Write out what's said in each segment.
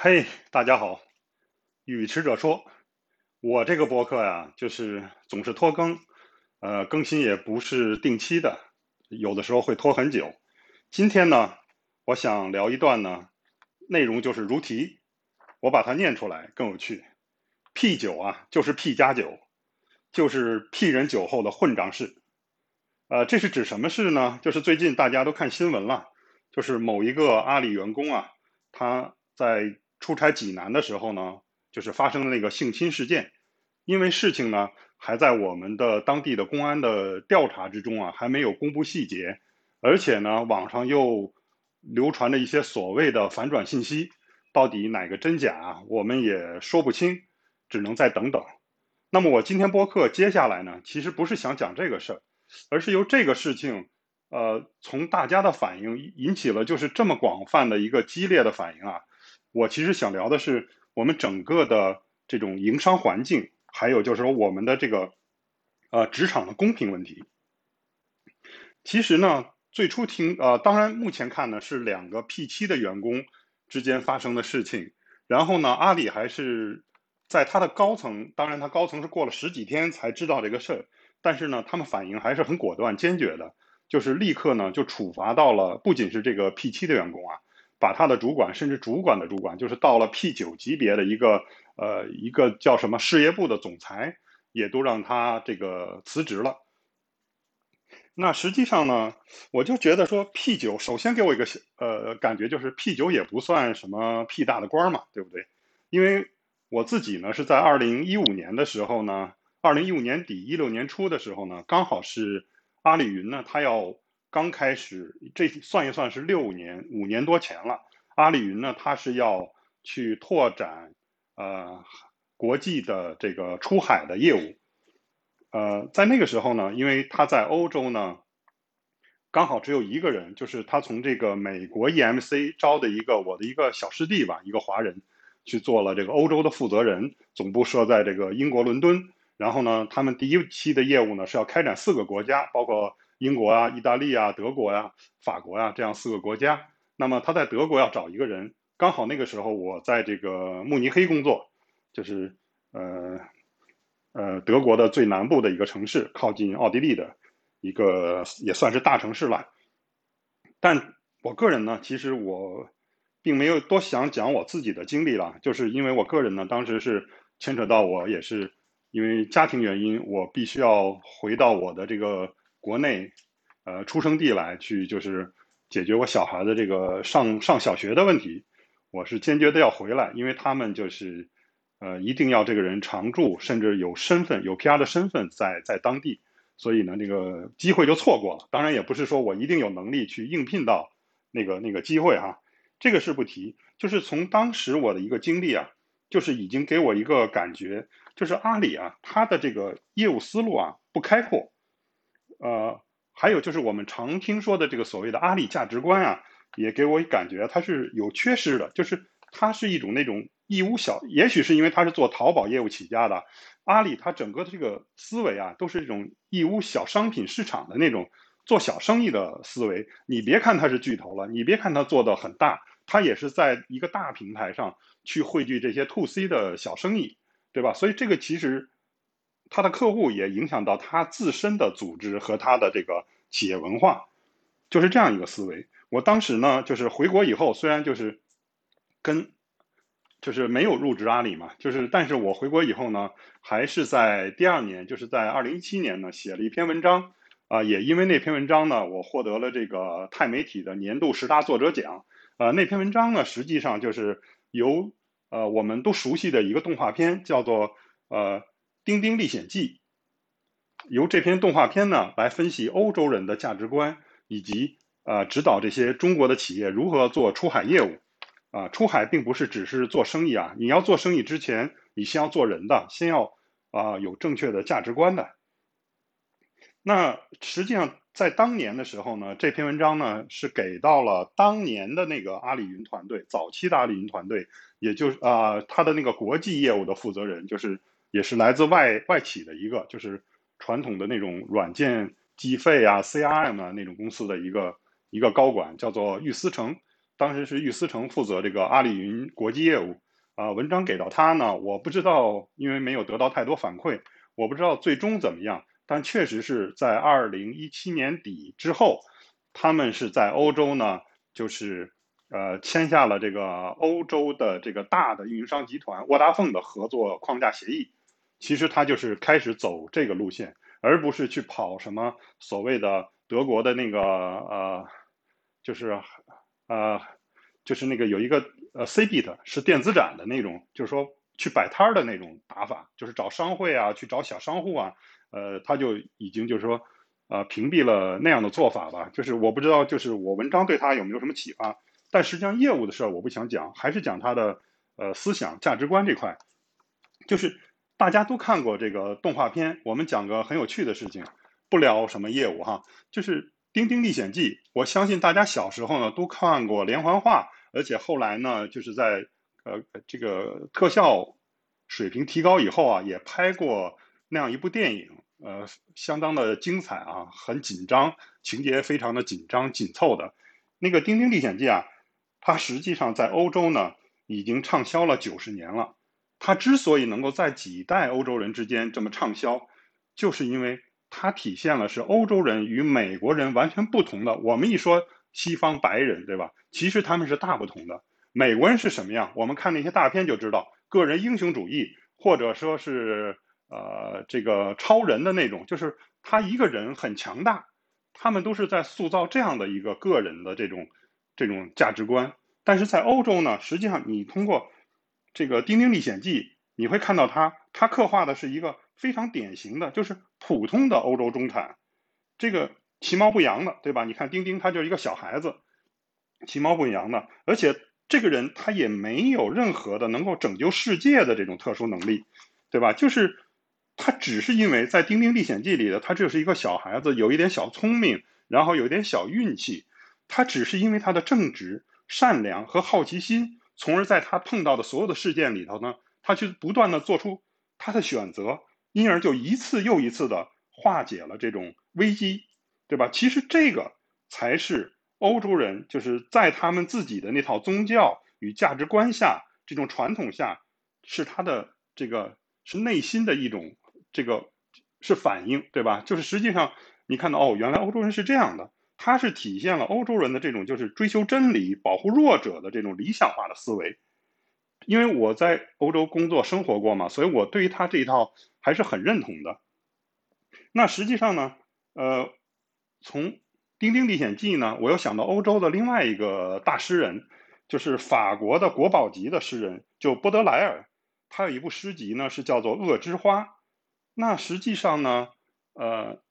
嘿，大家好，语迟者说，我这个博客呀，就是总是拖更，呃，更新也不是定期的，有的时候会拖很久。今天呢，我想聊一段呢，内容就是如题，我把它念出来更有趣。P 酒啊，就是 P 加酒，就是 P 人酒后的混账事。呃，这是指什么事呢？就是最近大家都看新闻了，就是某一个阿里员工啊，他在出差济南的时候呢，就是发生了那个性侵事件，因为事情呢还在我们的当地的公安的调查之中啊，还没有公布细节，而且呢网上又流传着一些所谓的反转信息，到底哪个真假我们也说不清，只能再等等。那么我今天播客接下来呢，其实不是想讲这个事儿，而是由这个事情，呃，从大家的反应引起了就是这么广泛的一个激烈的反应啊。我其实想聊的是我们整个的这种营商环境，还有就是说我们的这个呃职场的公平问题。其实呢，最初听呃，当然目前看呢是两个 P 七的员工之间发生的事情。然后呢，阿里还是在他的高层，当然他高层是过了十几天才知道这个事儿，但是呢，他们反应还是很果断坚决的，就是立刻呢就处罚到了不仅是这个 P 七的员工啊。把他的主管，甚至主管的主管，就是到了 P 九级别的一个呃一个叫什么事业部的总裁，也都让他这个辞职了。那实际上呢，我就觉得说 P 九首先给我一个呃感觉就是 P 九也不算什么屁大的官嘛，对不对？因为我自己呢是在二零一五年的时候呢，二零一五年底一六年初的时候呢，刚好是阿里云呢，他要。刚开始，这算一算是六年五年多前了。阿里云呢，它是要去拓展呃国际的这个出海的业务。呃，在那个时候呢，因为他在欧洲呢，刚好只有一个人，就是他从这个美国 EMC 招的一个我的一个小师弟吧，一个华人去做了这个欧洲的负责人，总部设在这个英国伦敦。然后呢，他们第一期的业务呢是要开展四个国家，包括。英国啊，意大利啊，德国呀，法国呀，这样四个国家。那么他在德国要找一个人，刚好那个时候我在这个慕尼黑工作，就是呃呃德国的最南部的一个城市，靠近奥地利的一个也算是大城市了。但我个人呢，其实我并没有多想讲我自己的经历了，就是因为我个人呢，当时是牵扯到我也是因为家庭原因，我必须要回到我的这个。国内，呃，出生地来去就是解决我小孩的这个上上小学的问题，我是坚决的要回来，因为他们就是，呃，一定要这个人常住，甚至有身份有 PR 的身份在在当地，所以呢，这个机会就错过了。当然也不是说我一定有能力去应聘到那个那个机会哈，这个是不提。就是从当时我的一个经历啊，就是已经给我一个感觉，就是阿里啊，它的这个业务思路啊不开阔。呃，还有就是我们常听说的这个所谓的阿里价值观啊，也给我感觉它是有缺失的，就是它是一种那种义乌小，也许是因为它是做淘宝业务起家的，阿里它整个的这个思维啊，都是这种义乌小商品市场的那种做小生意的思维。你别看它是巨头了，你别看它做的很大，它也是在一个大平台上去汇聚这些 to C 的小生意，对吧？所以这个其实。他的客户也影响到他自身的组织和他的这个企业文化，就是这样一个思维。我当时呢，就是回国以后，虽然就是跟就是没有入职阿里嘛，就是但是我回国以后呢，还是在第二年，就是在二零一七年呢，写了一篇文章啊，也因为那篇文章呢，我获得了这个钛媒体的年度十大作者奖。呃，那篇文章呢，实际上就是由呃我们都熟悉的一个动画片，叫做呃。《丁丁历险记》由这篇动画片呢来分析欧洲人的价值观，以及呃指导这些中国的企业如何做出海业务。啊，出海并不是只是做生意啊，你要做生意之前，你先要做人的，先要啊有正确的价值观的。那实际上在当年的时候呢，这篇文章呢是给到了当年的那个阿里云团队，早期的阿里云团队，也就是啊他的那个国际业务的负责人，就是。也是来自外外企的一个，就是传统的那种软件计费啊、CRM 啊那种公司的一个一个高管，叫做玉思成。当时是玉思成负责这个阿里云国际业务啊，文章给到他呢，我不知道，因为没有得到太多反馈，我不知道最终怎么样。但确实是在二零一七年底之后，他们是在欧洲呢，就是呃签下了这个欧洲的这个大的运营商集团沃达丰的合作框架协议。其实他就是开始走这个路线，而不是去跑什么所谓的德国的那个呃，就是呃，就是那个有一个呃 CBIT 是电子展的那种，就是说去摆摊儿的那种打法，就是找商会啊，去找小商户啊。呃，他就已经就是说，呃，屏蔽了那样的做法吧。就是我不知道，就是我文章对他有没有什么启发。但实际上业务的事儿我不想讲，还是讲他的呃思想价值观这块。就是大家都看过这个动画片，我们讲个很有趣的事情，不聊什么业务哈。就是《丁丁历险记》，我相信大家小时候呢都看过连环画，而且后来呢就是在呃这个特效水平提高以后啊，也拍过。那样一部电影，呃，相当的精彩啊，很紧张，情节非常的紧张紧凑的。那个《丁丁历险记》啊，它实际上在欧洲呢已经畅销了九十年了。它之所以能够在几代欧洲人之间这么畅销，就是因为它体现了是欧洲人与美国人完全不同的。我们一说西方白人，对吧？其实他们是大不同的。美国人是什么样？我们看那些大片就知道，个人英雄主义，或者说是。呃，这个超人的那种，就是他一个人很强大，他们都是在塑造这样的一个个人的这种这种价值观。但是在欧洲呢，实际上你通过这个《丁丁历险记》，你会看到他，他刻画的是一个非常典型的，就是普通的欧洲中产，这个其貌不扬的，对吧？你看丁丁，他就是一个小孩子，其貌不扬的，而且这个人他也没有任何的能够拯救世界的这种特殊能力，对吧？就是。他只是因为在《丁丁历险记》里的他就是一个小孩子，有一点小聪明，然后有一点小运气。他只是因为他的正直、善良和好奇心，从而在他碰到的所有的事件里头呢，他去不断的做出他的选择，因而就一次又一次的化解了这种危机，对吧？其实这个才是欧洲人就是在他们自己的那套宗教与价值观下，这种传统下，是他的这个是内心的一种。这个是反应，对吧？就是实际上你看到哦，原来欧洲人是这样的，它是体现了欧洲人的这种就是追求真理、保护弱者的这种理想化的思维。因为我在欧洲工作生活过嘛，所以我对于他这一套还是很认同的。那实际上呢，呃，从《丁丁历险记》呢，我又想到欧洲的另外一个大诗人，就是法国的国宝级的诗人，就波德莱尔。他有一部诗集呢，是叫做《恶之花》。那实际上呢，呃，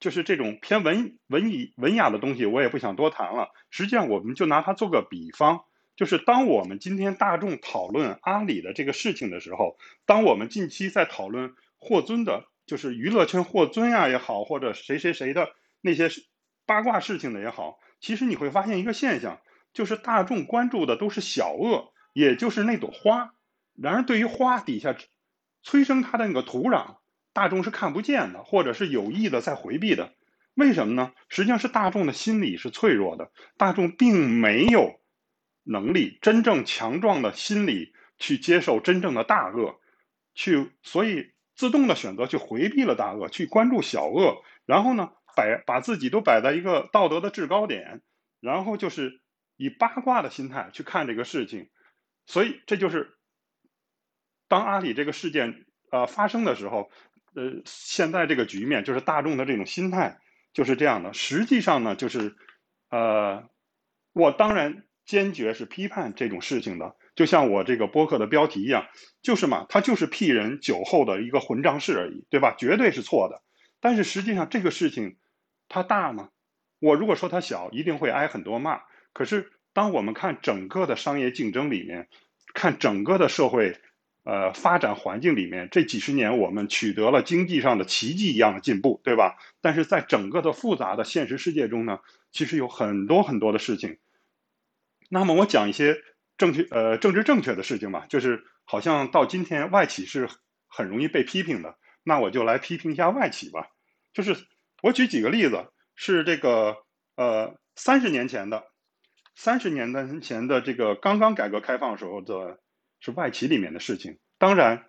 就是这种偏文文艺文雅的东西，我也不想多谈了。实际上，我们就拿它做个比方，就是当我们今天大众讨论阿里的这个事情的时候，当我们近期在讨论霍尊的，就是娱乐圈霍尊呀也好，或者谁谁谁的那些八卦事情的也好，其实你会发现一个现象，就是大众关注的都是小恶，也就是那朵花。然而，对于花底下催生它的那个土壤，大众是看不见的，或者是有意的在回避的。为什么呢？实际上是大众的心理是脆弱的，大众并没有能力真正强壮的心理去接受真正的大恶，去所以自动的选择去回避了大恶，去关注小恶，然后呢，摆把自己都摆在一个道德的制高点，然后就是以八卦的心态去看这个事情，所以这就是。当阿里这个事件呃发生的时候，呃，现在这个局面就是大众的这种心态就是这样的。实际上呢，就是呃，我当然坚决是批判这种事情的。就像我这个播客的标题一样，就是嘛，他就是屁人酒后的一个混账事而已，对吧？绝对是错的。但是实际上这个事情它大吗？我如果说它小，一定会挨很多骂。可是当我们看整个的商业竞争里面，看整个的社会。呃，发展环境里面，这几十年我们取得了经济上的奇迹一样的进步，对吧？但是在整个的复杂的现实世界中呢，其实有很多很多的事情。那么我讲一些正确呃政治正确的事情吧，就是好像到今天外企是很容易被批评的，那我就来批评一下外企吧。就是我举几个例子，是这个呃三十年前的。三十年的前的这个刚刚改革开放时候的，是外企里面的事情。当然，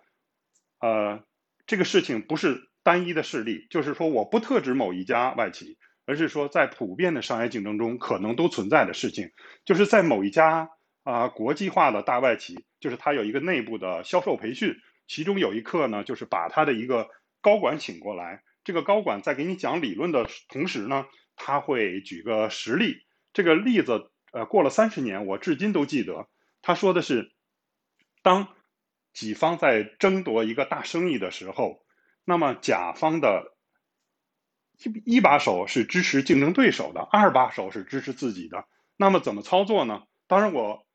呃，这个事情不是单一的事例，就是说我不特指某一家外企，而是说在普遍的商业竞争中可能都存在的事情，就是在某一家啊国际化的大外企，就是它有一个内部的销售培训，其中有一课呢，就是把他的一个高管请过来，这个高管在给你讲理论的同时呢，他会举个实例，这个例子。呃，过了三十年，我至今都记得。他说的是，当己方在争夺一个大生意的时候，那么甲方的一一把手是支持竞争对手的，二把手是支持自己的。那么怎么操作呢？当然，我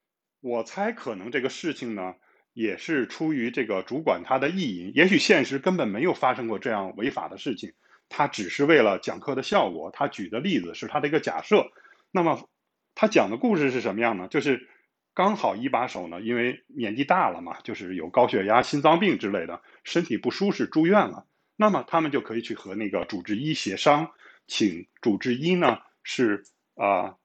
我猜可能这个事情呢，也是出于这个主管他的意淫。也许现实根本没有发生过这样违法的事情，他只是为了讲课的效果。他举的例子是他的一个假设。那么。他讲的故事是什么样呢？就是刚好一把手呢，因为年纪大了嘛，就是有高血压、心脏病之类的，身体不舒适住院了。那么他们就可以去和那个主治医协商，请主治医呢是啊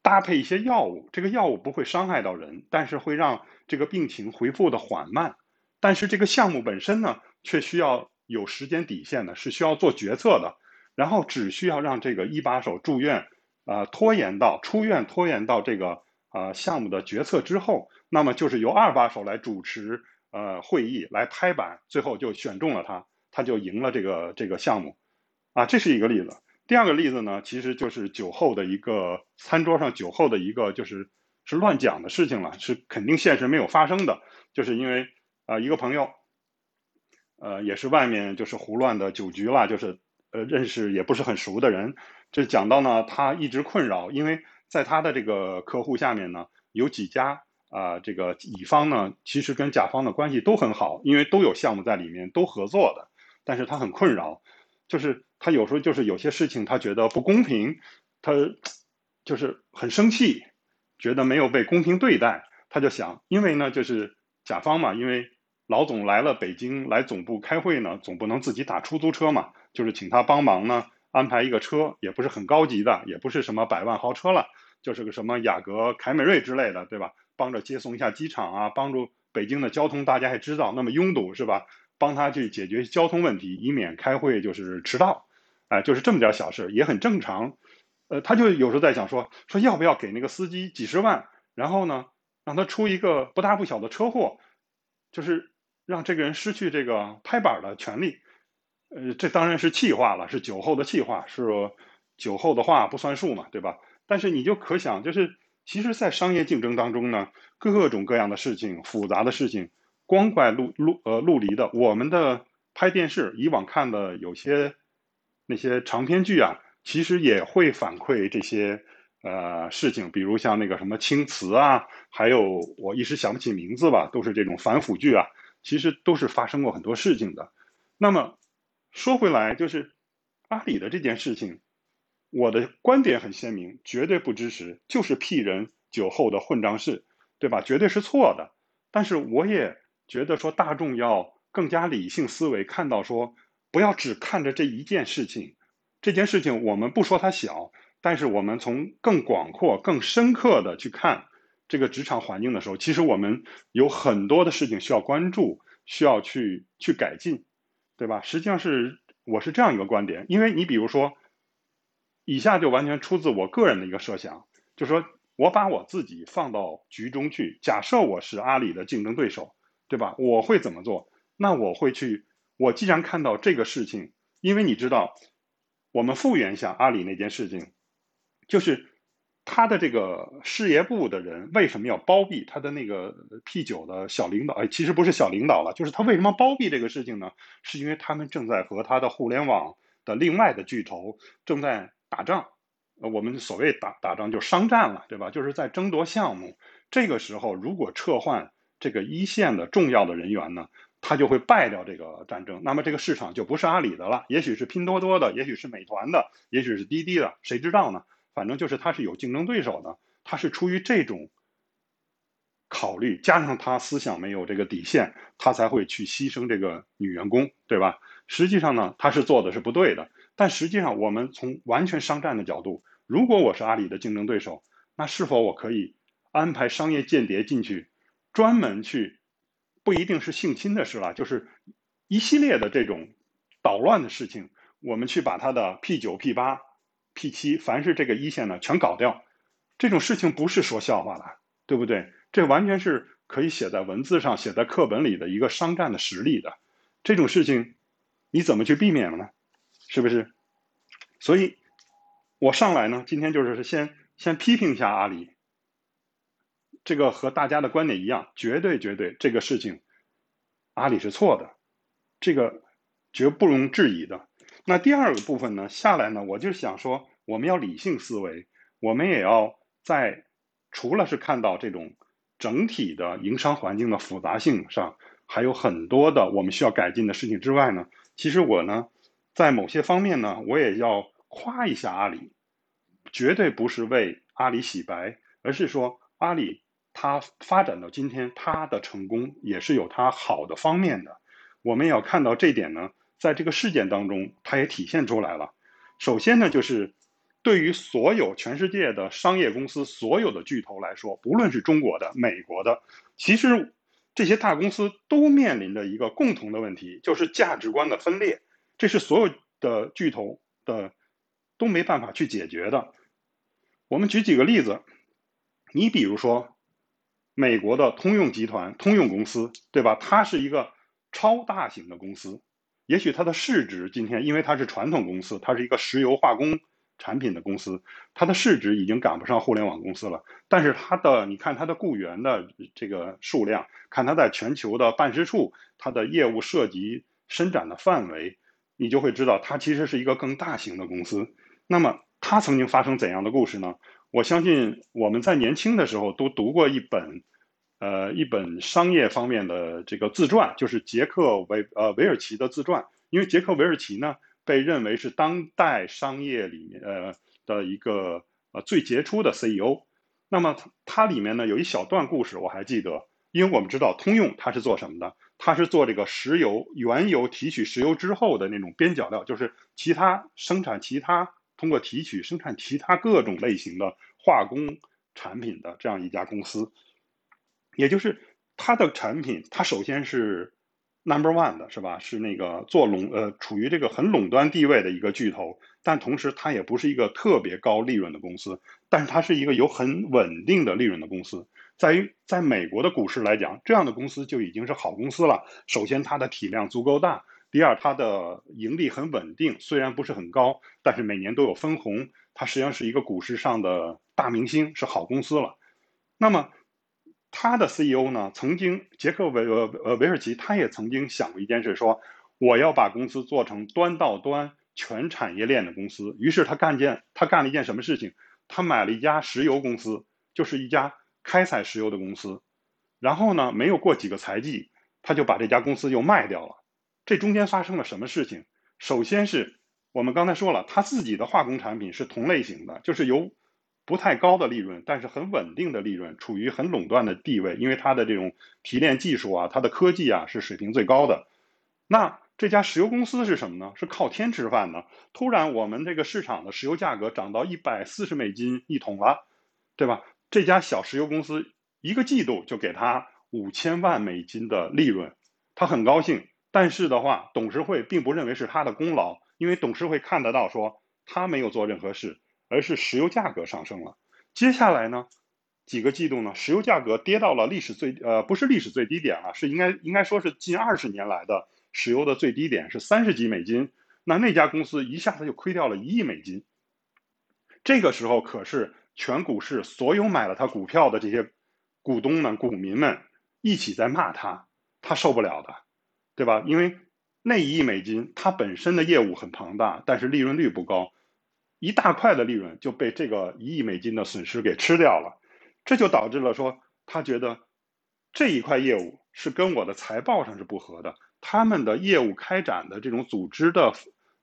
搭配一些药物，这个药物不会伤害到人，但是会让这个病情恢复的缓慢。但是这个项目本身呢，却需要有时间底线的，是需要做决策的，然后只需要让这个一把手住院。呃，拖延到出院，拖延到这个呃项目的决策之后，那么就是由二把手来主持呃会议，来拍板，最后就选中了他，他就赢了这个这个项目，啊，这是一个例子。第二个例子呢，其实就是酒后的一个餐桌上酒后的一个就是是乱讲的事情了，是肯定现实没有发生的，就是因为啊一个朋友，呃也是外面就是胡乱的酒局啦，就是呃认识也不是很熟的人。这讲到呢，他一直困扰，因为在他的这个客户下面呢，有几家啊，这个乙方呢，其实跟甲方的关系都很好，因为都有项目在里面，都合作的。但是他很困扰，就是他有时候就是有些事情他觉得不公平，他就是很生气，觉得没有被公平对待，他就想，因为呢，就是甲方嘛，因为老总来了北京来总部开会呢，总不能自己打出租车嘛，就是请他帮忙呢。安排一个车也不是很高级的，也不是什么百万豪车了，就是个什么雅阁、凯美瑞之类的，对吧？帮着接送一下机场啊，帮助北京的交通，大家也知道那么拥堵，是吧？帮他去解决交通问题，以免开会就是迟到，哎，就是这么点小事，也很正常。呃，他就有时候在想说，说要不要给那个司机几十万，然后呢，让他出一个不大不小的车祸，就是让这个人失去这个拍板的权利。呃，这当然是气话了，是酒后的气话，是酒后的话不算数嘛，对吧？但是你就可想，就是其实，在商业竞争当中呢，各种各样的事情、复杂的事情，光怪陆陆呃陆离的。我们的拍电视，以往看的有些那些长篇剧啊，其实也会反馈这些呃事情，比如像那个什么青瓷啊，还有我一时想不起名字吧，都是这种反腐剧啊，其实都是发生过很多事情的。那么。说回来，就是阿里的这件事情，我的观点很鲜明，绝对不支持，就是屁人酒后的混账事，对吧？绝对是错的。但是我也觉得说，大众要更加理性思维，看到说，不要只看着这一件事情。这件事情我们不说它小，但是我们从更广阔、更深刻的去看这个职场环境的时候，其实我们有很多的事情需要关注，需要去去改进。对吧？实际上是我是这样一个观点，因为你比如说，以下就完全出自我个人的一个设想，就说我把我自己放到局中去，假设我是阿里的竞争对手，对吧？我会怎么做？那我会去，我既然看到这个事情，因为你知道，我们复原一下阿里那件事情，就是。他的这个事业部的人为什么要包庇他的那个 P 九的小领导？哎，其实不是小领导了，就是他为什么包庇这个事情呢？是因为他们正在和他的互联网的另外的巨头正在打仗。呃，我们所谓打打仗就商战了，对吧？就是在争夺项目。这个时候，如果撤换这个一线的重要的人员呢，他就会败掉这个战争。那么这个市场就不是阿里的了，也许是拼多多的，也许是美团的，也许是滴滴的，谁知道呢？反正就是他是有竞争对手的，他是出于这种考虑，加上他思想没有这个底线，他才会去牺牲这个女员工，对吧？实际上呢，他是做的是不对的。但实际上，我们从完全商战的角度，如果我是阿里的竞争对手，那是否我可以安排商业间谍进去，专门去，不一定是性侵的事了，就是一系列的这种捣乱的事情，我们去把他的 P 九、P 八、P 七，凡是这个一线呢，全搞掉。这种事情不是说笑话了，对不对？这完全是可以写在文字上、写在课本里的一个商战的实例的。这种事情，你怎么去避免呢？是不是？所以，我上来呢，今天就是先先批评一下阿里。这个和大家的观点一样，绝对绝对，这个事情，阿里是错的，这个绝不容置疑的。那第二个部分呢，下来呢，我就想说，我们要理性思维，我们也要在除了是看到这种整体的营商环境的复杂性上，还有很多的我们需要改进的事情之外呢，其实我呢。在某些方面呢，我也要夸一下阿里，绝对不是为阿里洗白，而是说阿里它发展到今天，它的成功也是有它好的方面的。我们要看到这点呢，在这个事件当中，它也体现出来了。首先呢，就是对于所有全世界的商业公司、所有的巨头来说，不论是中国的、美国的，其实这些大公司都面临着一个共同的问题，就是价值观的分裂。这是所有的巨头的都没办法去解决的。我们举几个例子，你比如说美国的通用集团、通用公司，对吧？它是一个超大型的公司，也许它的市值今天，因为它是传统公司，它是一个石油化工产品的公司，它的市值已经赶不上互联网公司了。但是它的，你看它的雇员的这个数量，看它在全球的办事处，它的业务涉及伸展的范围。你就会知道，它其实是一个更大型的公司。那么，它曾经发生怎样的故事呢？我相信我们在年轻的时候都读过一本，呃，一本商业方面的这个自传，就是杰克维呃韦尔奇的自传。因为杰克韦尔奇呢，被认为是当代商业里面呃的一个呃最杰出的 CEO。那么它里面呢有一小段故事，我还记得，因为我们知道通用它是做什么的。它是做这个石油原油提取石油之后的那种边角料，就是其他生产其他通过提取生产其他各种类型的化工产品的这样一家公司，也就是它的产品，它首先是 number one 的是吧？是那个做垄呃处于这个很垄断地位的一个巨头，但同时它也不是一个特别高利润的公司，但是它是一个有很稳定的利润的公司。在于在美国的股市来讲，这样的公司就已经是好公司了。首先，它的体量足够大；第二，它的盈利很稳定，虽然不是很高，但是每年都有分红。它实际上是一个股市上的大明星，是好公司了。那么，他的 CEO 呢，曾经杰克韦呃呃韦尔奇，他也曾经想过一件事，说我要把公司做成端到端全产业链的公司。于是他干件他干了一件什么事情？他买了一家石油公司，就是一家。开采石油的公司，然后呢，没有过几个财季，他就把这家公司又卖掉了。这中间发生了什么事情？首先是我们刚才说了，他自己的化工产品是同类型的，就是由不太高的利润，但是很稳定的利润，处于很垄断的地位，因为它的这种提炼技术啊，它的科技啊是水平最高的。那这家石油公司是什么呢？是靠天吃饭的。突然，我们这个市场的石油价格涨到一百四十美金一桶了，对吧？这家小石油公司一个季度就给他五千万美金的利润，他很高兴。但是的话，董事会并不认为是他的功劳，因为董事会看得到说他没有做任何事，而是石油价格上升了。接下来呢，几个季度呢，石油价格跌到了历史最呃不是历史最低点了，是应该应该说是近二十年来的石油的最低点是三十几美金。那那家公司一下子就亏掉了一亿美金。这个时候可是。全股市所有买了他股票的这些股东们、股民们一起在骂他，他受不了的，对吧？因为那一亿美金，它本身的业务很庞大，但是利润率不高，一大块的利润就被这个一亿美金的损失给吃掉了，这就导致了说他觉得这一块业务是跟我的财报上是不合的，他们的业务开展的这种组织的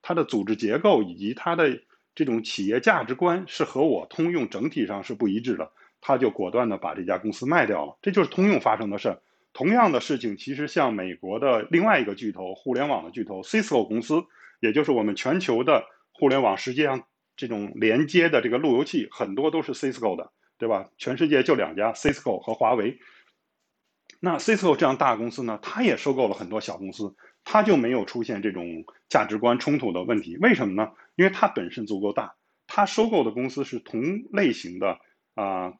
它的组织结构以及它的。这种企业价值观是和我通用整体上是不一致的，他就果断的把这家公司卖掉了。这就是通用发生的事儿。同样的事情，其实像美国的另外一个巨头，互联网的巨头 Cisco 公司，也就是我们全球的互联网，实际上这种连接的这个路由器很多都是 Cisco 的。对吧？全世界就两家，Cisco 和华为。那 Cisco 这样大公司呢，它也收购了很多小公司，它就没有出现这种价值观冲突的问题。为什么呢？因为它本身足够大，它收购的公司是同类型的啊，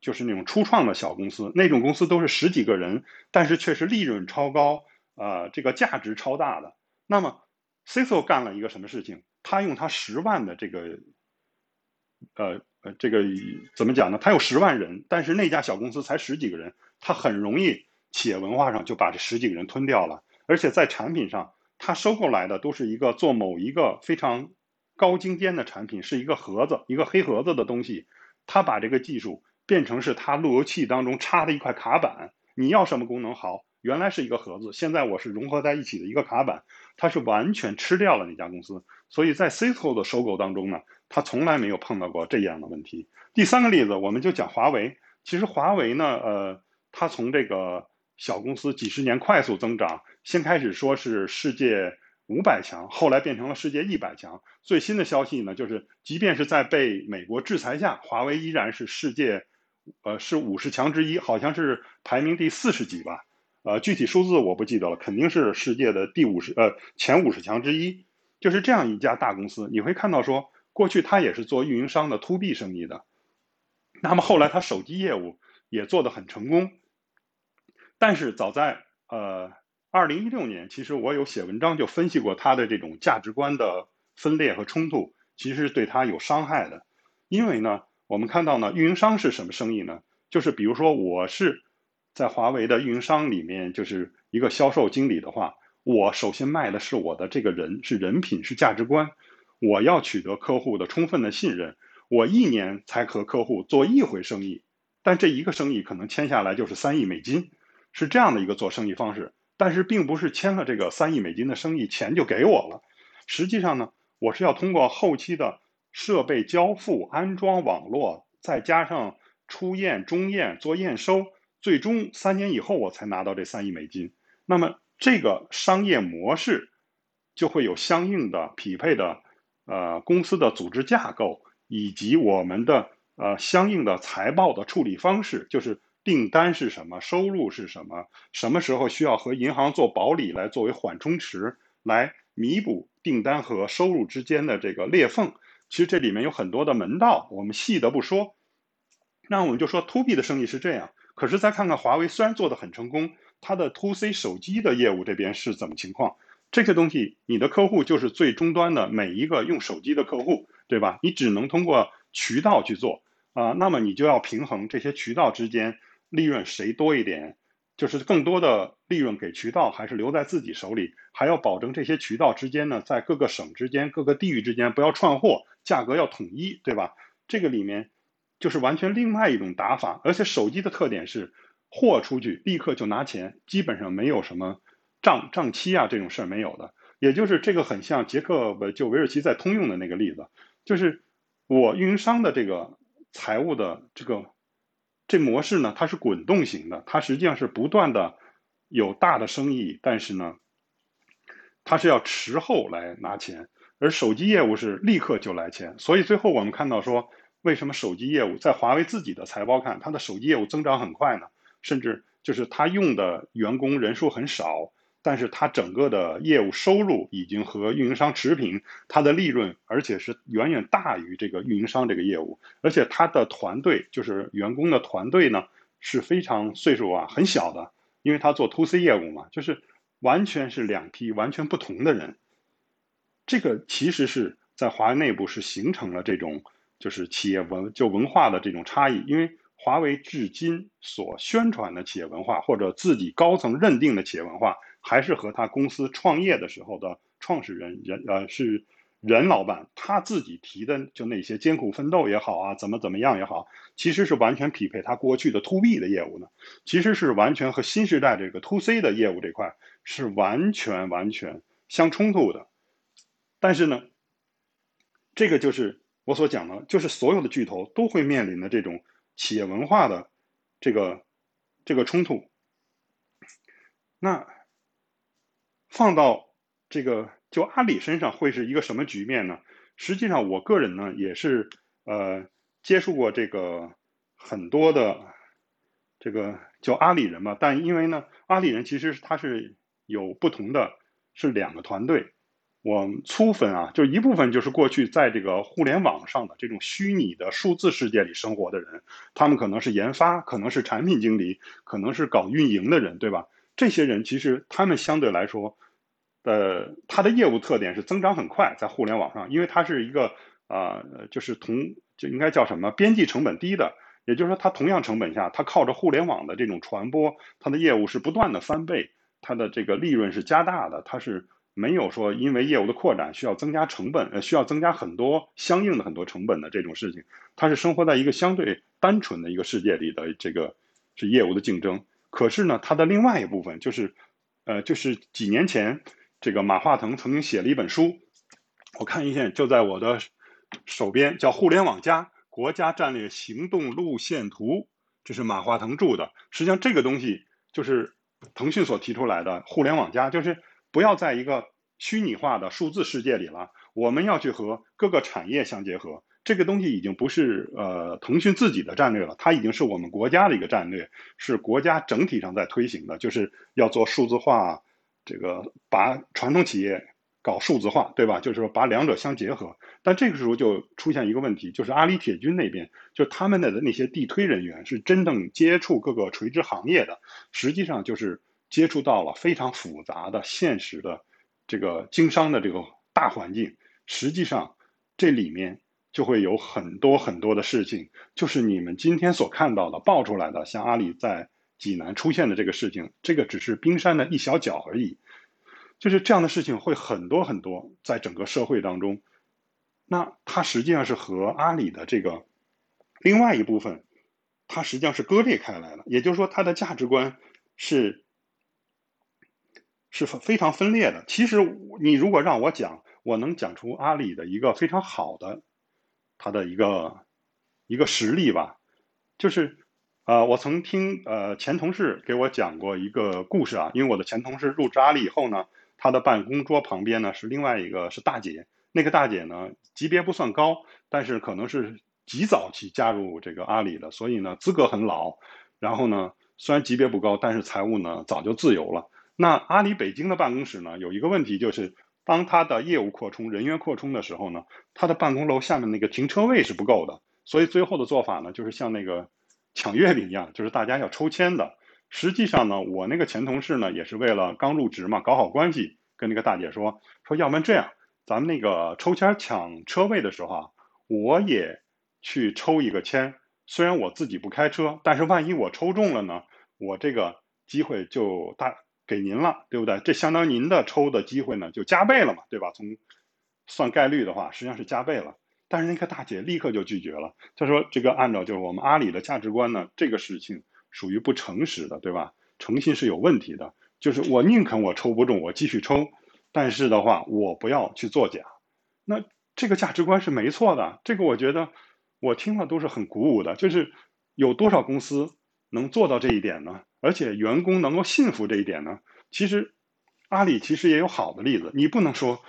就是那种初创的小公司，那种公司都是十几个人，但是却是利润超高，呃，这个价值超大的。那么 Cisco 干了一个什么事情？他用他十万的这个，呃呃，这个怎么讲呢？他有十万人，但是那家小公司才十几个人。他很容易企业文化上就把这十几个人吞掉了，而且在产品上，他收购来的都是一个做某一个非常高精尖的产品，是一个盒子，一个黑盒子的东西。他把这个技术变成是他路由器当中插的一块卡板。你要什么功能好？原来是一个盒子，现在我是融合在一起的一个卡板。他是完全吃掉了那家公司。所以在 Cisco 的收购当中呢，他从来没有碰到过这样的问题。第三个例子，我们就讲华为。其实华为呢，呃。它从这个小公司几十年快速增长，先开始说是世界五百强，后来变成了世界一百强。最新的消息呢，就是即便是在被美国制裁下，华为依然是世界，呃，是五十强之一，好像是排名第四十几吧。呃，具体数字我不记得了，肯定是世界的第五十，呃，前五十强之一。就是这样一家大公司，你会看到说，过去它也是做运营商的 to B 生意的，那么后来它手机业务也做得很成功。但是早在呃二零一六年，其实我有写文章就分析过他的这种价值观的分裂和冲突，其实是对他有伤害的。因为呢，我们看到呢，运营商是什么生意呢？就是比如说我是在华为的运营商里面，就是一个销售经理的话，我首先卖的是我的这个人，是人品，是价值观。我要取得客户的充分的信任，我一年才和客户做一回生意，但这一个生意可能签下来就是三亿美金。是这样的一个做生意方式，但是并不是签了这个三亿美金的生意钱就给我了。实际上呢，我是要通过后期的设备交付、安装网络，再加上出验、中验、做验收，最终三年以后我才拿到这三亿美金。那么这个商业模式就会有相应的匹配的呃公司的组织架构，以及我们的呃相应的财报的处理方式，就是。订单是什么？收入是什么？什么时候需要和银行做保理来作为缓冲池，来弥补订单和收入之间的这个裂缝？其实这里面有很多的门道，我们细的不说。那我们就说 to B 的生意是这样。可是再看看华为，虽然做的很成功，它的 to C 手机的业务这边是怎么情况？这些东西，你的客户就是最终端的每一个用手机的客户，对吧？你只能通过渠道去做啊，那么你就要平衡这些渠道之间。利润谁多一点，就是更多的利润给渠道，还是留在自己手里？还要保证这些渠道之间呢，在各个省之间、各个地域之间不要串货，价格要统一，对吧？这个里面就是完全另外一种打法。而且手机的特点是，货出去立刻就拿钱，基本上没有什么账账期啊这种事儿没有的。也就是这个很像杰克就韦尔奇在通用的那个例子，就是我运营商的这个财务的这个。这模式呢，它是滚动型的，它实际上是不断的有大的生意，但是呢，它是要迟后来拿钱，而手机业务是立刻就来钱。所以最后我们看到说，为什么手机业务在华为自己的财报看，它的手机业务增长很快呢？甚至就是他用的员工人数很少。但是他整个的业务收入已经和运营商持平，他的利润而且是远远大于这个运营商这个业务，而且他的团队就是员工的团队呢是非常岁数啊很小的，因为他做 to C 业务嘛，就是完全是两批完全不同的人。这个其实是在华为内部是形成了这种就是企业文就文化的这种差异，因为华为至今所宣传的企业文化或者自己高层认定的企业文化。还是和他公司创业的时候的创始人任呃是任老板他自己提的就那些艰苦奋斗也好啊怎么怎么样也好，其实是完全匹配他过去的 to B 的业务呢，其实是完全和新时代这个 to C 的业务这块是完全完全相冲突的。但是呢，这个就是我所讲的，就是所有的巨头都会面临的这种企业文化的这个这个冲突。那。放到这个就阿里身上会是一个什么局面呢？实际上，我个人呢也是呃接触过这个很多的这个叫阿里人嘛，但因为呢，阿里人其实他是有不同的，是两个团队。我粗分啊，就一部分就是过去在这个互联网上的这种虚拟的数字世界里生活的人，他们可能是研发，可能是产品经理，可能是搞运营的人，对吧？这些人其实他们相对来说，呃，他的业务特点是增长很快，在互联网上，因为它是一个啊，就是同就应该叫什么边际成本低的，也就是说，它同样成本下，它靠着互联网的这种传播，它的业务是不断的翻倍，它的这个利润是加大的，它是。没有说因为业务的扩展需要增加成本，呃，需要增加很多相应的很多成本的这种事情，它是生活在一个相对单纯的一个世界里的这个是业务的竞争。可是呢，它的另外一部分就是，呃，就是几年前这个马化腾曾经写了一本书，我看一下，就在我的手边，叫《互联网加国家战略行动路线图》，这是马化腾著的。实际上，这个东西就是腾讯所提出来的“互联网加”，就是。不要在一个虚拟化的数字世界里了，我们要去和各个产业相结合。这个东西已经不是呃腾讯自己的战略了，它已经是我们国家的一个战略，是国家整体上在推行的，就是要做数字化，这个把传统企业搞数字化，对吧？就是说把两者相结合。但这个时候就出现一个问题，就是阿里铁军那边，就他们的那些地推人员是真正接触各个垂直行业的，实际上就是。接触到了非常复杂的现实的这个经商的这个大环境，实际上这里面就会有很多很多的事情，就是你们今天所看到的爆出来的，像阿里在济南出现的这个事情，这个只是冰山的一小角而已，就是这样的事情会很多很多，在整个社会当中，那它实际上是和阿里的这个另外一部分，它实际上是割裂开来了，也就是说，它的价值观是。是非常分裂的。其实你如果让我讲，我能讲出阿里的一个非常好的，他的一个一个实例吧。就是，呃，我曾听呃前同事给我讲过一个故事啊。因为我的前同事入职阿里以后呢，他的办公桌旁边呢是另外一个是大姐。那个大姐呢级别不算高，但是可能是极早期加入这个阿里的，所以呢资格很老。然后呢虽然级别不高，但是财务呢早就自由了。那阿里北京的办公室呢，有一个问题，就是当他的业务扩充、人员扩充的时候呢，他的办公楼下面那个停车位是不够的，所以最后的做法呢，就是像那个抢月饼一样，就是大家要抽签的。实际上呢，我那个前同事呢，也是为了刚入职嘛，搞好关系，跟那个大姐说说，要不然这样，咱们那个抽签抢车位的时候啊，我也去抽一个签，虽然我自己不开车，但是万一我抽中了呢，我这个机会就大。给您了，对不对？这相当于您的抽的机会呢，就加倍了嘛，对吧？从算概率的话，实际上是加倍了。但是那个大姐立刻就拒绝了，她说：“这个按照就是我们阿里的价值观呢，这个事情属于不诚实的，对吧？诚信是有问题的。就是我宁肯我抽不中，我继续抽，但是的话，我不要去作假。那这个价值观是没错的，这个我觉得我听了都是很鼓舞的。就是有多少公司能做到这一点呢？”而且员工能够信服这一点呢，其实阿里其实也有好的例子，你不能说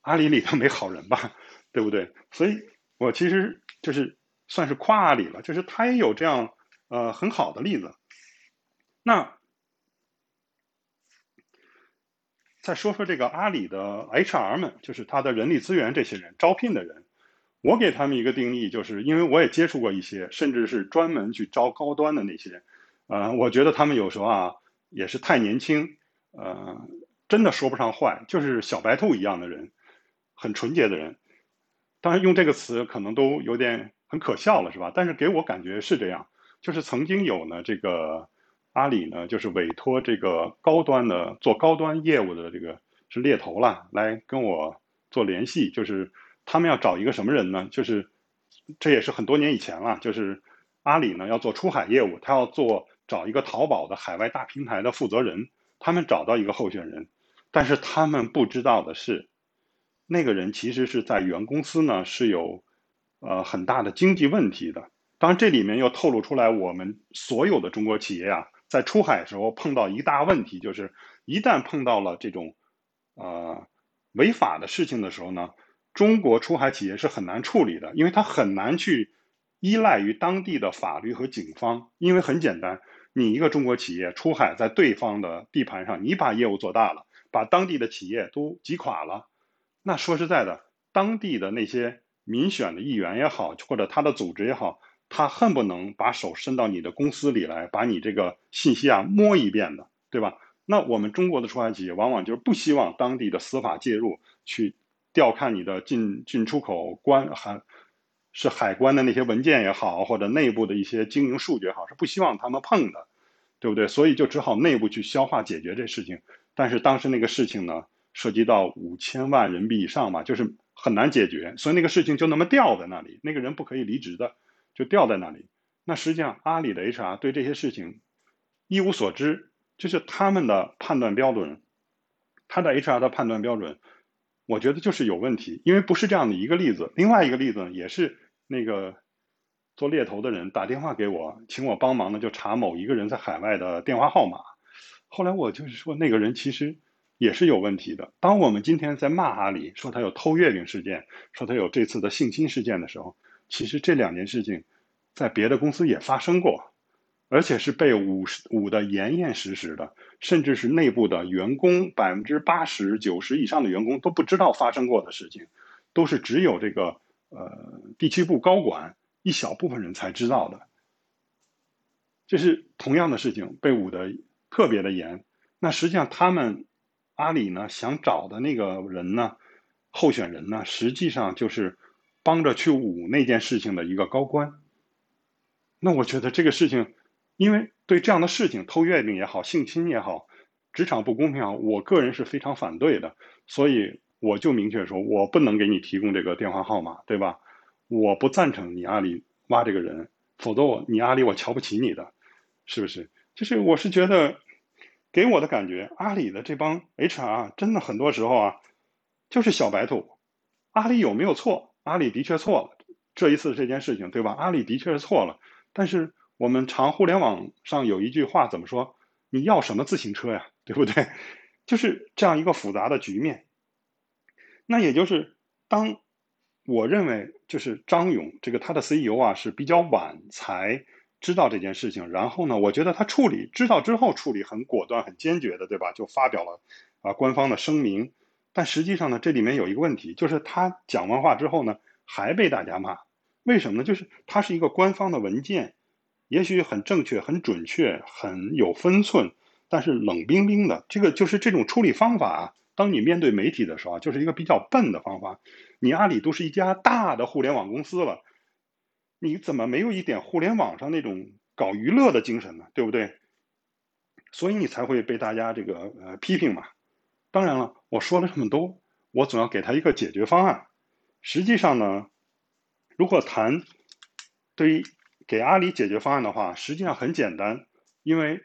阿里里头没好人吧，对不对？所以我其实就是算是夸阿里了，就是他也有这样呃很好的例子。那再说说这个阿里的 HR 们，就是他的人力资源这些人招聘的人，我给他们一个定义，就是因为我也接触过一些，甚至是专门去招高端的那些。呃，我觉得他们有时候啊也是太年轻，呃，真的说不上坏，就是小白兔一样的人，很纯洁的人。当然用这个词可能都有点很可笑了，是吧？但是给我感觉是这样，就是曾经有呢，这个阿里呢，就是委托这个高端的做高端业务的这个是猎头啦，来跟我做联系，就是他们要找一个什么人呢？就是这也是很多年以前了，就是阿里呢要做出海业务，他要做。找一个淘宝的海外大平台的负责人，他们找到一个候选人，但是他们不知道的是，那个人其实是在原公司呢是有，呃很大的经济问题的。当然这里面又透露出来，我们所有的中国企业啊，在出海时候碰到一大问题，就是一旦碰到了这种，呃违法的事情的时候呢，中国出海企业是很难处理的，因为它很难去依赖于当地的法律和警方，因为很简单，你一个中国企业出海在对方的地盘上，你把业务做大了，把当地的企业都挤垮了，那说实在的，当地的那些民选的议员也好，或者他的组织也好，他恨不能把手伸到你的公司里来，把你这个信息啊摸一遍的，对吧？那我们中国的出海企业往往就是不希望当地的司法介入去调看你的进进出口关还。是海关的那些文件也好，或者内部的一些经营数据也好，是不希望他们碰的，对不对？所以就只好内部去消化解决这事情。但是当时那个事情呢，涉及到五千万人民币以上嘛，就是很难解决，所以那个事情就那么吊在那里，那个人不可以离职的，就吊在那里。那实际上阿里的 HR 对这些事情一无所知，就是他们的判断标准，他的 HR 的判断标准，我觉得就是有问题，因为不是这样的一个例子。另外一个例子也是。那个做猎头的人打电话给我，请我帮忙呢，就查某一个人在海外的电话号码。后来我就是说，那个人其实也是有问题的。当我们今天在骂阿里，说他有偷月饼事件，说他有这次的性侵事件的时候，其实这两件事情在别的公司也发生过，而且是被捂捂的严严实实的，甚至是内部的员工百分之八十九十以上的员工都不知道发生过的事情，都是只有这个。呃，地区部高管一小部分人才知道的，这是同样的事情被捂得特别的严。那实际上他们阿里呢想找的那个人呢，候选人呢，实际上就是帮着去捂那件事情的一个高官。那我觉得这个事情，因为对这样的事情，偷月饼也好，性侵也好，职场不公平啊，我个人是非常反对的，所以。我就明确说，我不能给你提供这个电话号码，对吧？我不赞成你阿里挖这个人，否则我你阿里我瞧不起你的，是不是？就是我是觉得，给我的感觉，阿里的这帮 HR 真的很多时候啊，就是小白兔。阿里有没有错？阿里的确错了，这一次这件事情，对吧？阿里的确是错了。但是我们常互联网上有一句话怎么说？你要什么自行车呀？对不对？就是这样一个复杂的局面。那也就是，当我认为就是张勇这个他的 CEO 啊是比较晚才知道这件事情，然后呢，我觉得他处理知道之后处理很果断、很坚决的，对吧？就发表了啊官方的声明。但实际上呢，这里面有一个问题，就是他讲完话之后呢，还被大家骂。为什么呢？就是它是一个官方的文件，也许很正确、很准确、很有分寸，但是冷冰冰的。这个就是这种处理方法。当你面对媒体的时候，就是一个比较笨的方法。你阿里都是一家大的互联网公司了，你怎么没有一点互联网上那种搞娱乐的精神呢？对不对？所以你才会被大家这个呃批评嘛。当然了，我说了这么多，我总要给他一个解决方案。实际上呢，如果谈对于给阿里解决方案的话，实际上很简单，因为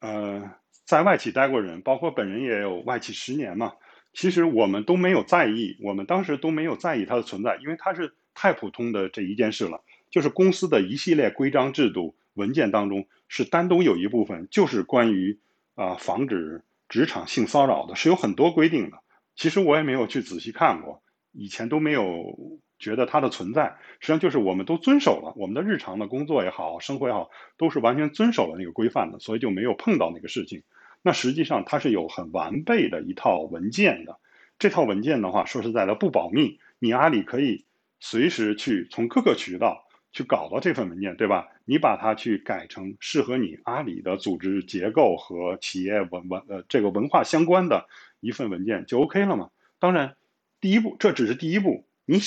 呃。在外企待过人，包括本人也有外企十年嘛。其实我们都没有在意，我们当时都没有在意它的存在，因为它是太普通的这一件事了。就是公司的一系列规章制度文件当中，是单独有一部分就是关于啊防止职场性骚扰的，是有很多规定的。其实我也没有去仔细看过，以前都没有。觉得它的存在，实际上就是我们都遵守了我们的日常的工作也好，生活也好，都是完全遵守了那个规范的，所以就没有碰到那个事情。那实际上它是有很完备的一套文件的，这套文件的话，说实在的不保密，你阿里可以随时去从各个渠道去搞到这份文件，对吧？你把它去改成适合你阿里的组织结构和企业文文呃这个文化相关的一份文件就 OK 了嘛？当然，第一步这只是第一步，你。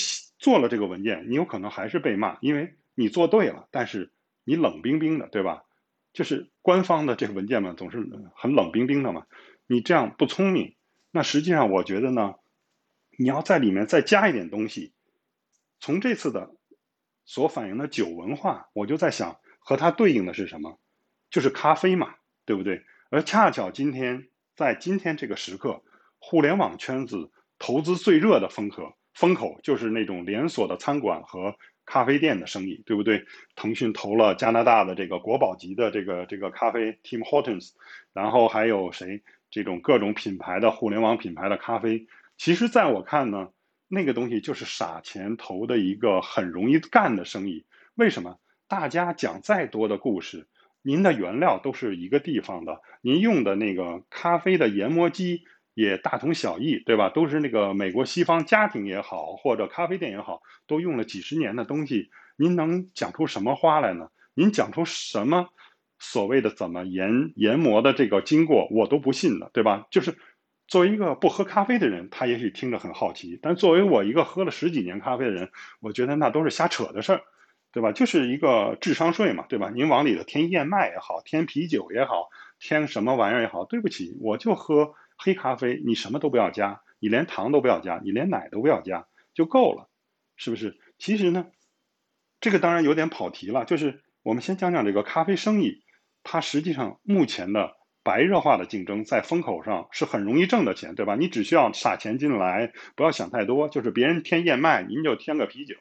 做了这个文件，你有可能还是被骂，因为你做对了，但是你冷冰冰的，对吧？就是官方的这个文件嘛，总是很冷冰冰的嘛。你这样不聪明。那实际上我觉得呢，你要在里面再加一点东西。从这次的所反映的酒文化，我就在想，和它对应的是什么？就是咖啡嘛，对不对？而恰巧今天在今天这个时刻，互联网圈子投资最热的风口。风口就是那种连锁的餐馆和咖啡店的生意，对不对？腾讯投了加拿大的这个国宝级的这个这个咖啡 Tim Hortons，然后还有谁？这种各种品牌的互联网品牌的咖啡，其实在我看呢，那个东西就是撒钱投的一个很容易干的生意。为什么？大家讲再多的故事，您的原料都是一个地方的，您用的那个咖啡的研磨机也大同小异，对吧？都是那个美国西方家庭也好，或者咖啡店也好，都用了几十年的东西，您能讲出什么花来呢？您讲出什么所谓的怎么研研磨的这个经过，我都不信的，对吧？就是作为一个不喝咖啡的人，他也许听着很好奇，但作为我一个喝了十几年咖啡的人，我觉得那都是瞎扯的事儿。对吧？就是一个智商税嘛，对吧？您往里头添燕麦也好，添啤酒也好，添什么玩意儿也好，对不起，我就喝黑咖啡，你什么都不要加，你连糖都不要加，你连奶都不要加就够了，是不是？其实呢，这个当然有点跑题了，就是我们先讲讲这个咖啡生意，它实际上目前的白热化的竞争在风口上是很容易挣的钱，对吧？你只需要撒钱进来，不要想太多，就是别人添燕麦，您就添个啤酒，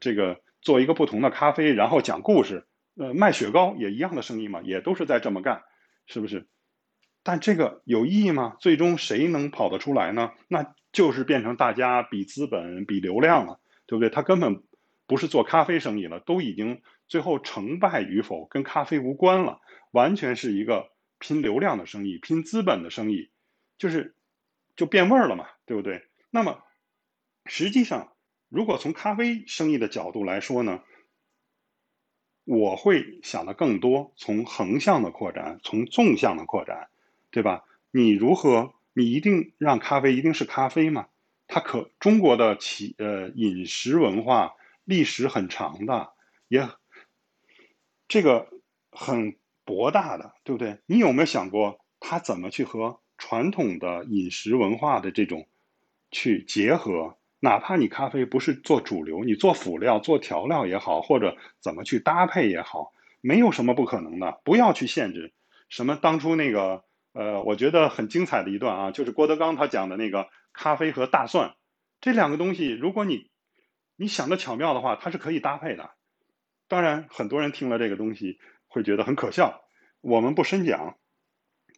这个。做一个不同的咖啡，然后讲故事，呃，卖雪糕也一样的生意嘛，也都是在这么干，是不是？但这个有意义吗？最终谁能跑得出来呢？那就是变成大家比资本、比流量了，对不对？他根本不是做咖啡生意了，都已经最后成败与否跟咖啡无关了，完全是一个拼流量的生意，拼资本的生意，就是就变味儿了嘛，对不对？那么实际上。如果从咖啡生意的角度来说呢，我会想的更多，从横向的扩展，从纵向的扩展，对吧？你如何？你一定让咖啡一定是咖啡吗？它可中国的企呃饮食文化历史很长的，也这个很博大的，对不对？你有没有想过，它怎么去和传统的饮食文化的这种去结合？哪怕你咖啡不是做主流，你做辅料、做调料也好，或者怎么去搭配也好，没有什么不可能的。不要去限制。什么当初那个，呃，我觉得很精彩的一段啊，就是郭德纲他讲的那个咖啡和大蒜这两个东西，如果你你想的巧妙的话，它是可以搭配的。当然，很多人听了这个东西会觉得很可笑，我们不深讲。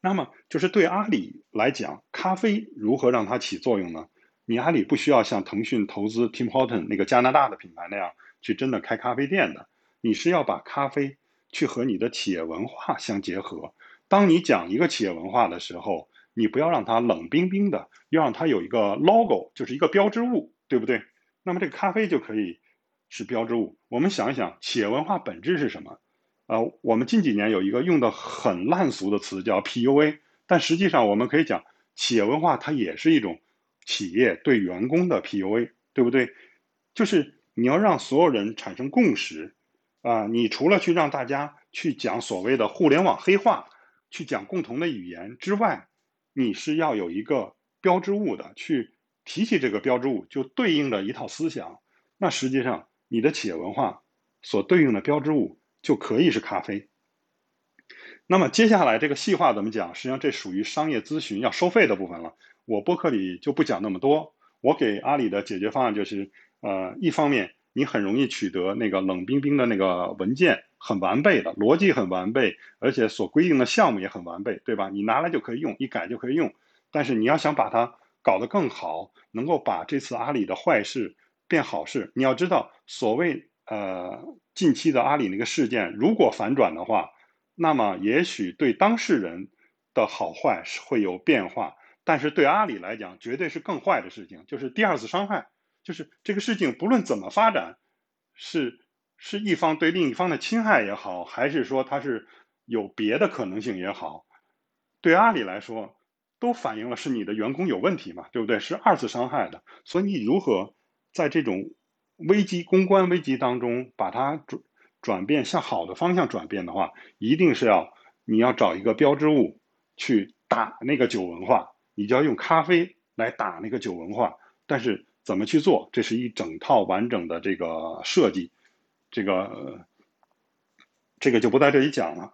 那么，就是对阿里来讲，咖啡如何让它起作用呢？你阿里不需要像腾讯投资 Tim Horton 那个加拿大的品牌那样去真的开咖啡店的，你是要把咖啡去和你的企业文化相结合。当你讲一个企业文化的时候，你不要让它冷冰冰的，要让它有一个 logo，就是一个标志物，对不对？那么这个咖啡就可以是标志物。我们想一想，企业文化本质是什么？呃，我们近几年有一个用的很烂俗的词叫 PUA，但实际上我们可以讲，企业文化它也是一种。企业对员工的 PUA，对不对？就是你要让所有人产生共识啊！你除了去让大家去讲所谓的互联网黑话，去讲共同的语言之外，你是要有一个标志物的，去提起这个标志物就对应着一套思想。那实际上你的企业文化所对应的标志物就可以是咖啡。那么接下来这个细化怎么讲？实际上这属于商业咨询要收费的部分了。我播客里就不讲那么多。我给阿里的解决方案就是，呃，一方面你很容易取得那个冷冰冰的那个文件，很完备的逻辑很完备，而且所规定的项目也很完备，对吧？你拿来就可以用，一改就可以用。但是你要想把它搞得更好，能够把这次阿里的坏事变好事，你要知道，所谓呃近期的阿里那个事件，如果反转的话，那么也许对当事人的好坏是会有变化。但是对阿里来讲，绝对是更坏的事情，就是第二次伤害，就是这个事情不论怎么发展，是是一方对另一方的侵害也好，还是说它是有别的可能性也好，对阿里来说，都反映了是你的员工有问题嘛，对不对？是二次伤害的，所以你如何在这种危机公关危机当中把它转转变向好的方向转变的话，一定是要你要找一个标志物去打那个酒文化。你就要用咖啡来打那个酒文化，但是怎么去做？这是一整套完整的这个设计，这个这个就不在这里讲了。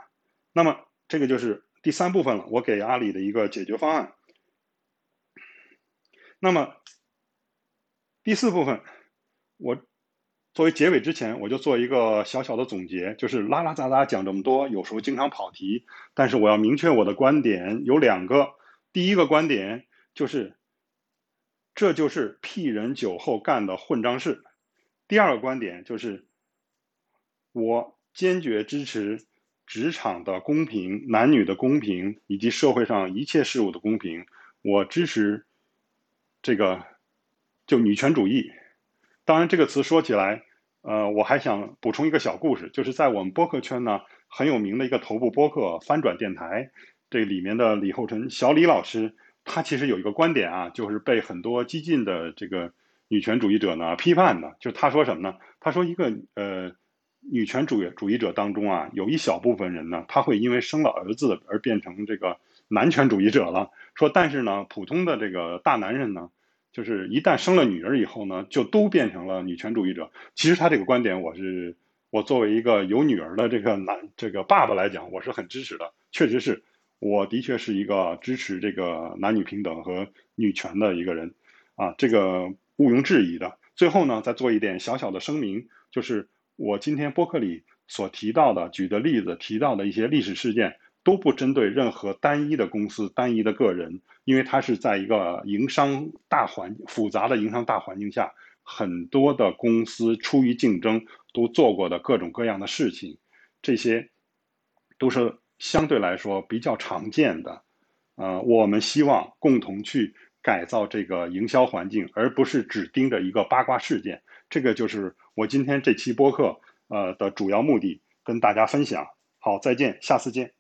那么这个就是第三部分了，我给阿里的一个解决方案。那么第四部分，我作为结尾之前，我就做一个小小的总结，就是拉拉杂杂讲这么多，有时候经常跑题，但是我要明确我的观点有两个。第一个观点就是，这就是屁人酒后干的混账事。第二个观点就是，我坚决支持职场的公平、男女的公平以及社会上一切事物的公平。我支持这个就女权主义。当然，这个词说起来，呃，我还想补充一个小故事，就是在我们播客圈呢很有名的一个头部播客翻转电台，这里面的李厚辰小李老师，他其实有一个观点啊，就是被很多激进的这个女权主义者呢批判的，就是他说什么呢？他说一个呃。女权主义主义者当中啊，有一小部分人呢，他会因为生了儿子而变成这个男权主义者了。说，但是呢，普通的这个大男人呢，就是一旦生了女儿以后呢，就都变成了女权主义者。其实他这个观点，我是我作为一个有女儿的这个男这个爸爸来讲，我是很支持的。确实是，我的确是一个支持这个男女平等和女权的一个人啊，这个毋庸置疑的。最后呢，再做一点小小的声明，就是。我今天播客里所提到的、举的例子、提到的一些历史事件，都不针对任何单一的公司、单一的个人，因为它是在一个营商大环复杂的营商大环境下，很多的公司出于竞争都做过的各种各样的事情，这些都是相对来说比较常见的。呃，我们希望共同去改造这个营销环境，而不是只盯着一个八卦事件。这个就是我今天这期播客呃的主要目的，跟大家分享。好，再见，下次见。